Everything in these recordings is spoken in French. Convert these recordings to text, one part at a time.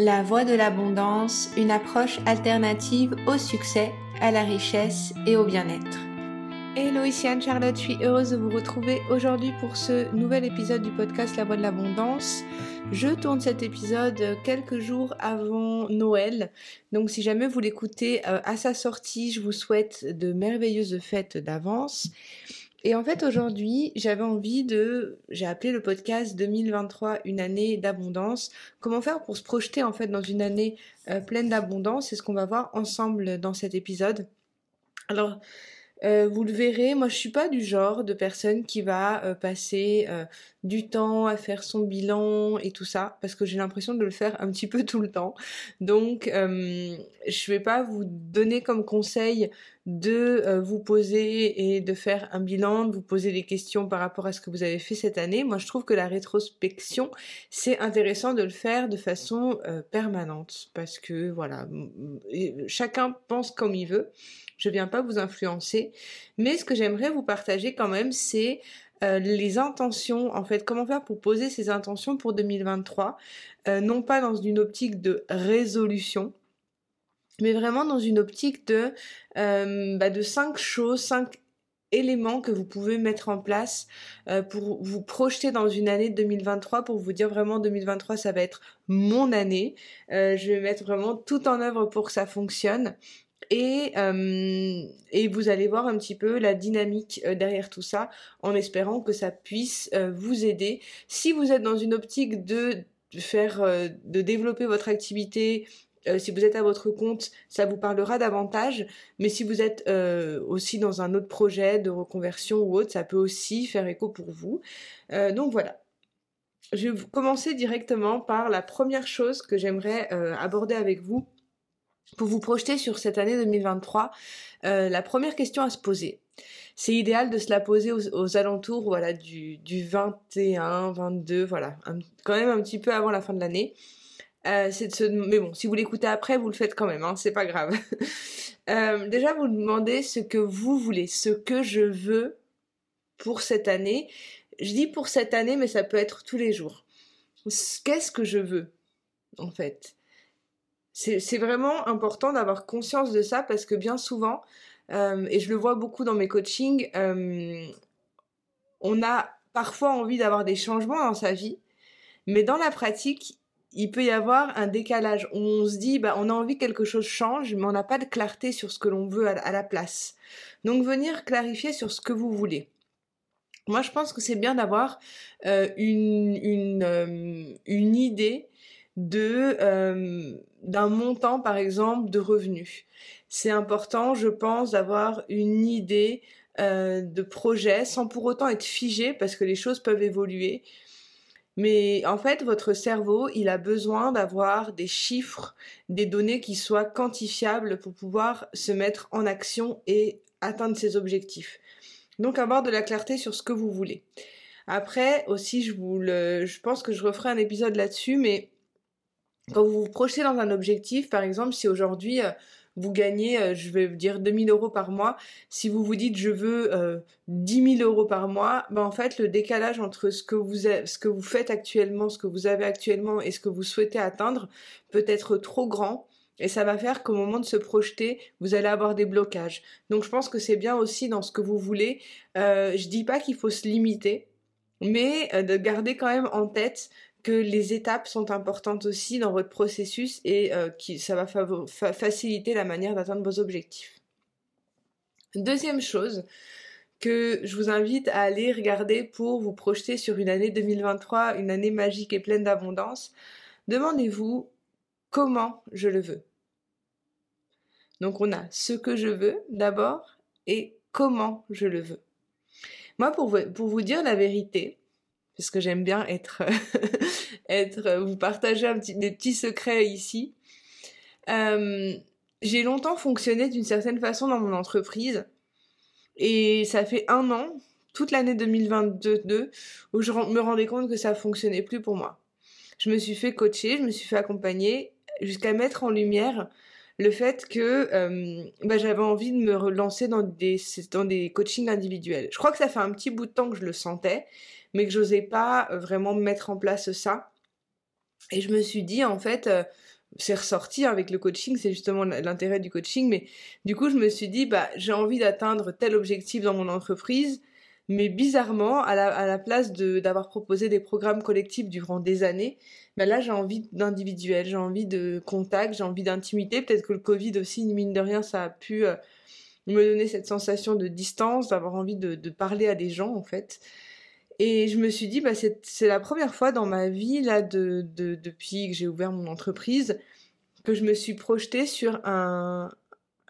La voie de l'abondance, une approche alternative au succès, à la richesse et au bien-être. Hello, ici Anne-Charlotte, je suis heureuse de vous retrouver aujourd'hui pour ce nouvel épisode du podcast La voie de l'abondance. Je tourne cet épisode quelques jours avant Noël, donc si jamais vous l'écoutez euh, à sa sortie, je vous souhaite de merveilleuses fêtes d'avance. Et en fait, aujourd'hui, j'avais envie de, j'ai appelé le podcast 2023 une année d'abondance. Comment faire pour se projeter en fait dans une année euh, pleine d'abondance? C'est ce qu'on va voir ensemble dans cet épisode. Alors, euh, vous le verrez, moi je suis pas du genre de personne qui va euh, passer du temps à faire son bilan et tout ça, parce que j'ai l'impression de le faire un petit peu tout le temps. Donc je vais pas vous donner comme conseil de vous poser et de faire un bilan, de vous poser des questions par rapport à ce que vous avez fait cette année. Moi je trouve que la rétrospection, c'est intéressant de le faire de façon permanente, parce que voilà, chacun pense comme il veut je viens pas vous influencer, mais ce que j'aimerais vous partager quand même, c'est euh, les intentions, en fait, comment faire pour poser ces intentions pour 2023, euh, non pas dans une optique de résolution, mais vraiment dans une optique de, euh, bah, de cinq choses, cinq éléments que vous pouvez mettre en place pour vous projeter dans une année 2023 pour vous dire vraiment 2023 ça va être mon année. Je vais mettre vraiment tout en œuvre pour que ça fonctionne et, euh, et vous allez voir un petit peu la dynamique euh, derrière tout ça en espérant que ça puisse euh, vous aider. Si vous êtes dans une optique de faire, de développer votre activité, si vous êtes à votre compte, ça vous parlera davantage. Mais si vous êtes aussi dans un autre projet de reconversion ou autre, ça peut aussi faire écho pour vous. donc voilà. Je vais commencer directement par la première chose que j'aimerais aborder avec vous pour vous projeter sur cette année 2023, euh, la première question à se poser, c'est idéal de se la poser aux, alentours voilà, du, du 21, 22, voilà, quand même un petit peu avant la fin de l'année. Euh, c'est se, mais bon, si vous l'écoutez après, vous le faites quand même, hein, c'est pas grave. euh, déjà, vous demandez ce que vous voulez, ce que je veux pour cette année. Je dis pour cette année, mais ça peut être tous les jours. Qu'est-ce que je veux, en fait? C'est vraiment important d'avoir conscience de ça parce que bien souvent, euh, et je le vois beaucoup dans mes coachings, euh, on a parfois envie d'avoir des changements dans sa vie, mais dans la pratique, il peut y avoir un décalage. On se dit, bah, on a envie que quelque chose change, mais on n'a pas de clarté sur ce que l'on veut à, la place. Donc venir clarifier sur ce que vous voulez. Moi, je pense que c'est bien d'avoir euh, une, une, une idée de euh, d'un montant par exemple de revenus. C'est important, je pense, d'avoir une idée euh, de projet sans pour autant être figé parce que les choses peuvent évoluer. Mais en fait, votre cerveau, il a besoin d'avoir des chiffres, des données qui soient quantifiables pour pouvoir se mettre en action et atteindre ses objectifs. Donc avoir de la clarté sur ce que vous voulez. Après aussi, je vous le, je pense que je referai un épisode là-dessus, mais quand vous vous projetez dans un objectif, par exemple, si aujourd'hui euh, vous gagnez, euh, je vais dire 2000 euros par mois, si vous vous dites je veux euh, 10 000 euros par mois, ben en fait le décalage entre ce que vous faites actuellement, ce que vous avez actuellement et ce que vous souhaitez atteindre peut être trop grand. Et ça va faire qu'au moment de se projeter, vous allez avoir des blocages. Donc je pense que c'est bien aussi dans ce que vous voulez. Euh, je dis pas qu'il faut se limiter, mais euh, de garder quand même en tête que les étapes sont importantes aussi dans votre processus et euh, qui, ça va faciliter la manière d'atteindre vos objectifs. Deuxième chose que je vous invite à aller regarder pour vous projeter sur une année 2023, une année magique et pleine d'abondance, demandez-vous comment je le veux. Donc on a ce que je veux d'abord et comment je le veux. Moi, pour pour vous dire la vérité, parce que j'aime bien être, être, vous partager des petits secrets ici. Euh, j'ai longtemps fonctionné d'une certaine façon dans mon entreprise et ça fait un an, toute l'année 2022, où je me rendais compte que ça fonctionnait plus pour moi. Je me suis fait coacher, je me suis fait accompagner jusqu'à mettre en lumière le fait que euh, bah, j'avais envie de me relancer dans des, dans des coachings individuels. Je crois que ça fait un petit bout de temps que je le sentais mais que j'osais pas euh, vraiment mettre en place ça. Et je me suis dit, en fait, c'est ressorti avec le coaching, c'est justement l'intérêt du coaching, mais du coup, je me suis dit, bah, j'ai envie d'atteindre tel objectif dans mon entreprise, mais bizarrement, à la, place d'avoir proposé des programmes collectifs durant des années, bah là, j'ai envie d'individuel, j'ai envie de contact, j'ai envie d'intimité. Peut-être que le Covid aussi, mine de rien, ça a pu euh, me donner cette sensation de distance, d'avoir envie de, parler à des gens, en fait. Et je me suis dit, bah, c'est la première fois dans ma vie, là, de, de depuis que j'ai ouvert mon entreprise, que je me suis projetée sur un...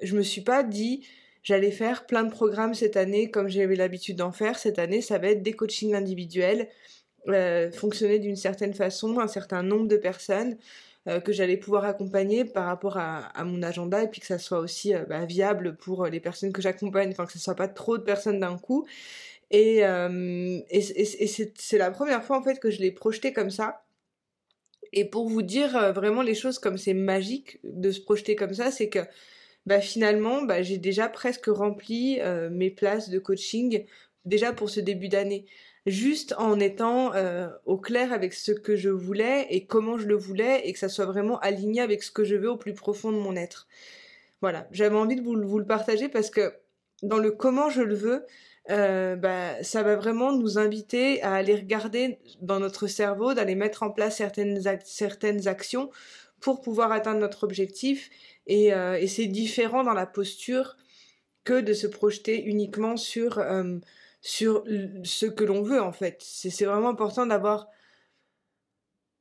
Je me suis pas dit, J'allais faire plein de programmes cette année comme j'avais l'habitude d'en faire. Cette année, ça va être des coachings individuels, euh, fonctionner d'une certaine façon, un certain nombre de personnes euh, que j'allais pouvoir accompagner par rapport à, mon agenda et puis que ça soit aussi euh, bah, viable pour les personnes que j'accompagne, enfin que ce soit pas trop de personnes d'un coup. Et, et, c'est la première fois en fait que je l'ai projeté comme ça. Et pour vous dire vraiment les choses comme c'est magique de se projeter comme ça, c'est que bah finalement, bah, j'ai déjà presque rempli euh, mes places de coaching déjà pour ce début d'année. Juste en étant euh, au clair avec ce que je voulais et comment je le voulais et que ça soit vraiment aligné avec ce que je veux au plus profond de mon être. Voilà, j'avais envie de vous, le partager parce que dans le comment je le veux, euh, bah, ça va vraiment nous inviter à aller regarder dans notre cerveau, d'aller mettre en place certaines, certaines actions pour pouvoir atteindre notre objectif euh, et, c'est différent dans la posture que de se projeter uniquement sur, euh, sur ce que l'on veut en fait. C'est vraiment important d'avoir...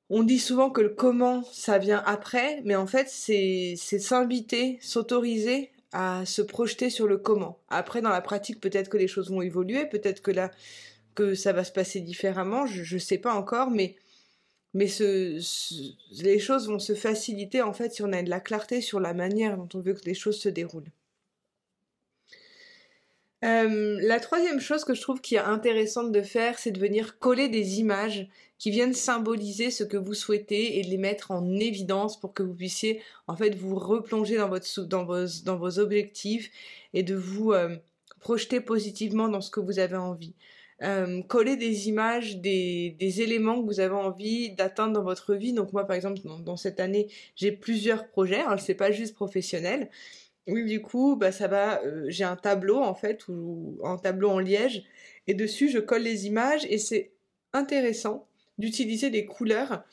On dit souvent que le comment, ça vient après, mais en fait, c'est s'inviter, s'autoriser à se projeter sur le comment. Après, dans la pratique, peut-être que les choses vont évoluer, peut-être que là, que ça va se passer différemment, je ne sais pas encore, mais mais les choses vont se faciliter en fait si on a de la clarté sur la manière dont on veut que les choses se déroulent. Euh, la troisième chose que je trouve qui est intéressante de faire, c'est de venir coller des images qui viennent symboliser ce que vous souhaitez et de les mettre en évidence pour que vous puissiez en fait vous replonger dans, vos, objectifs et de vous euh, projeter positivement dans ce que vous avez envie. Euh, coller des images, des, éléments que vous avez envie d'atteindre dans votre vie. Donc moi, par exemple, dans, cette année, j'ai plusieurs projets. Alors, c'est pas juste professionnel. Oui, du coup, bah ça va. Euh, j'ai un tableau en fait, ou un tableau en liège, et dessus je colle les images, et c'est intéressant d'utiliser des couleurs.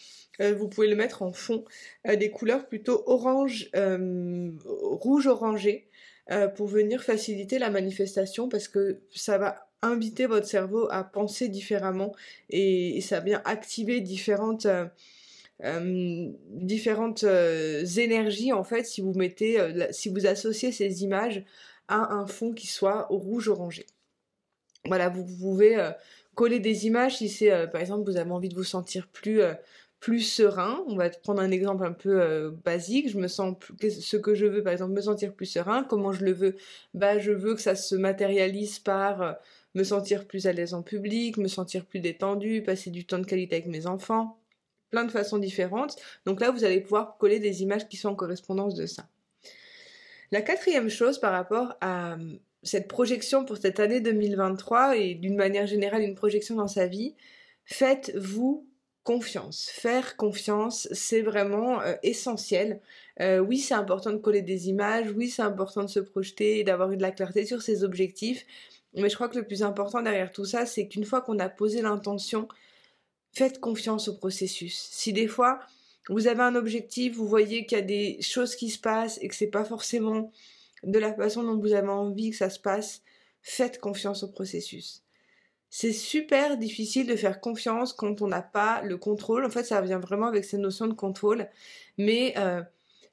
Euh, vous pouvez le mettre en fond, des couleurs plutôt orange, rouge orangé, pour venir faciliter la manifestation parce que ça va inviter votre cerveau à penser différemment et, ça vient activer différentes différentes énergies en fait si vous mettez si vous associez ces images à un fond qui soit rouge orangé. Voilà, vous pouvez coller des images si c'est par exemple vous avez envie de vous sentir plus plus serein. On va prendre un exemple un peu basique. Je me sens ce que je veux, par exemple, me sentir plus serein. Comment je le veux? Bah, je veux que ça se matérialise par me sentir plus à l'aise en public, me sentir plus détendu, passer du temps de qualité avec mes enfants, plein de façons différentes. Donc là, vous allez pouvoir coller des images qui sont en correspondance de ça. La quatrième chose par rapport à euh, cette projection pour cette année 2023 et d'une manière générale une projection dans sa vie, faites-vous confiance. Faire confiance, c'est vraiment euh, essentiel. Euh, oui, c'est important de coller des images, oui, c'est important de se projeter et d'avoir de la clarté sur ses objectifs, mais je crois que le plus important derrière tout ça, c'est qu'une fois qu'on a posé l'intention, faites confiance au processus. Si des fois, vous avez un objectif, vous voyez qu'il y a des choses qui se passent et que c'est pas forcément de la façon dont vous avez envie que ça se passe, faites confiance au processus. C'est super difficile de faire confiance quand on n'a pas le contrôle. En fait, ça vient vraiment avec cette notion de contrôle. Mais euh,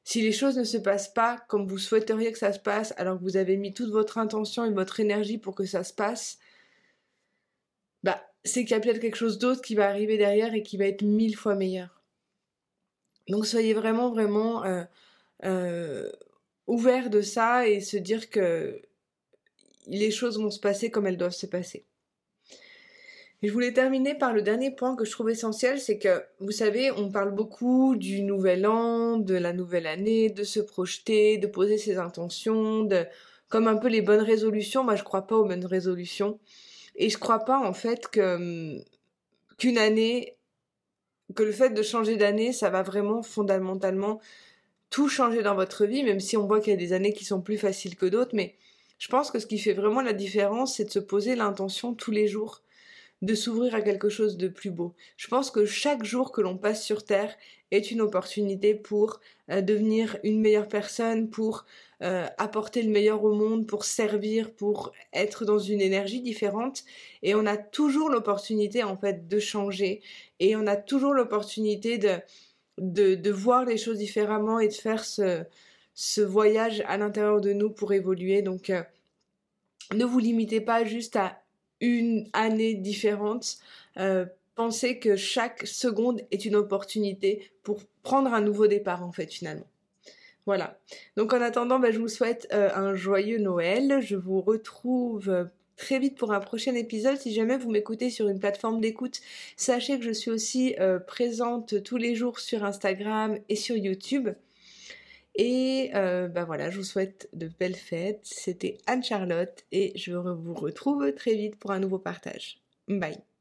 si les choses ne se passent pas comme vous souhaiteriez que ça se passe, alors que vous avez mis toute votre intention et votre énergie pour que ça se passe, bah, c'est qu'il y a peut-être quelque chose d'autre qui va arriver derrière et qui va être mille fois meilleur. Donc soyez vraiment, vraiment euh, euh, ouverts de ça et se dire que les choses vont se passer comme elles doivent se passer je voulais terminer par le dernier point que je trouve essentiel, c'est que, vous savez, on parle beaucoup du nouvel an, de la nouvelle année, de se projeter, de poser ses intentions, comme un peu les bonnes résolutions. Moi, je crois pas aux bonnes résolutions. Et je crois pas, en fait, que, qu'une année que le fait de changer d'année, ça va vraiment fondamentalement tout changer dans votre vie, même si on voit qu'il y a des années qui sont plus faciles que d'autres, mais je pense que ce qui fait vraiment la différence, c'est de se poser l'intention tous les jours de s'ouvrir à quelque chose de plus beau. Je pense que chaque jour que l'on passe sur Terre est une opportunité pour euh, devenir une meilleure personne, pour euh, apporter le meilleur au monde, pour servir, pour être dans une énergie différente. Et on a toujours l'opportunité en fait de changer et on a toujours l'opportunité de, de, voir les choses différemment et de faire ce, ce voyage à l'intérieur de nous pour évoluer. Donc euh, ne vous limitez pas juste à une année différente. Euh, pensez que chaque seconde est une opportunité pour prendre un nouveau départ en fait finalement. Voilà. Donc en attendant, bah, je vous souhaite euh, un joyeux Noël. Je vous retrouve euh, très vite pour un prochain épisode. Si jamais vous m'écoutez sur une plateforme d'écoute, sachez que je suis aussi présente tous les jours sur Instagram et sur YouTube. Et euh, bah voilà, je vous souhaite de belles fêtes. C'était Anne-Charlotte et je vous retrouve très vite pour un nouveau partage. Bye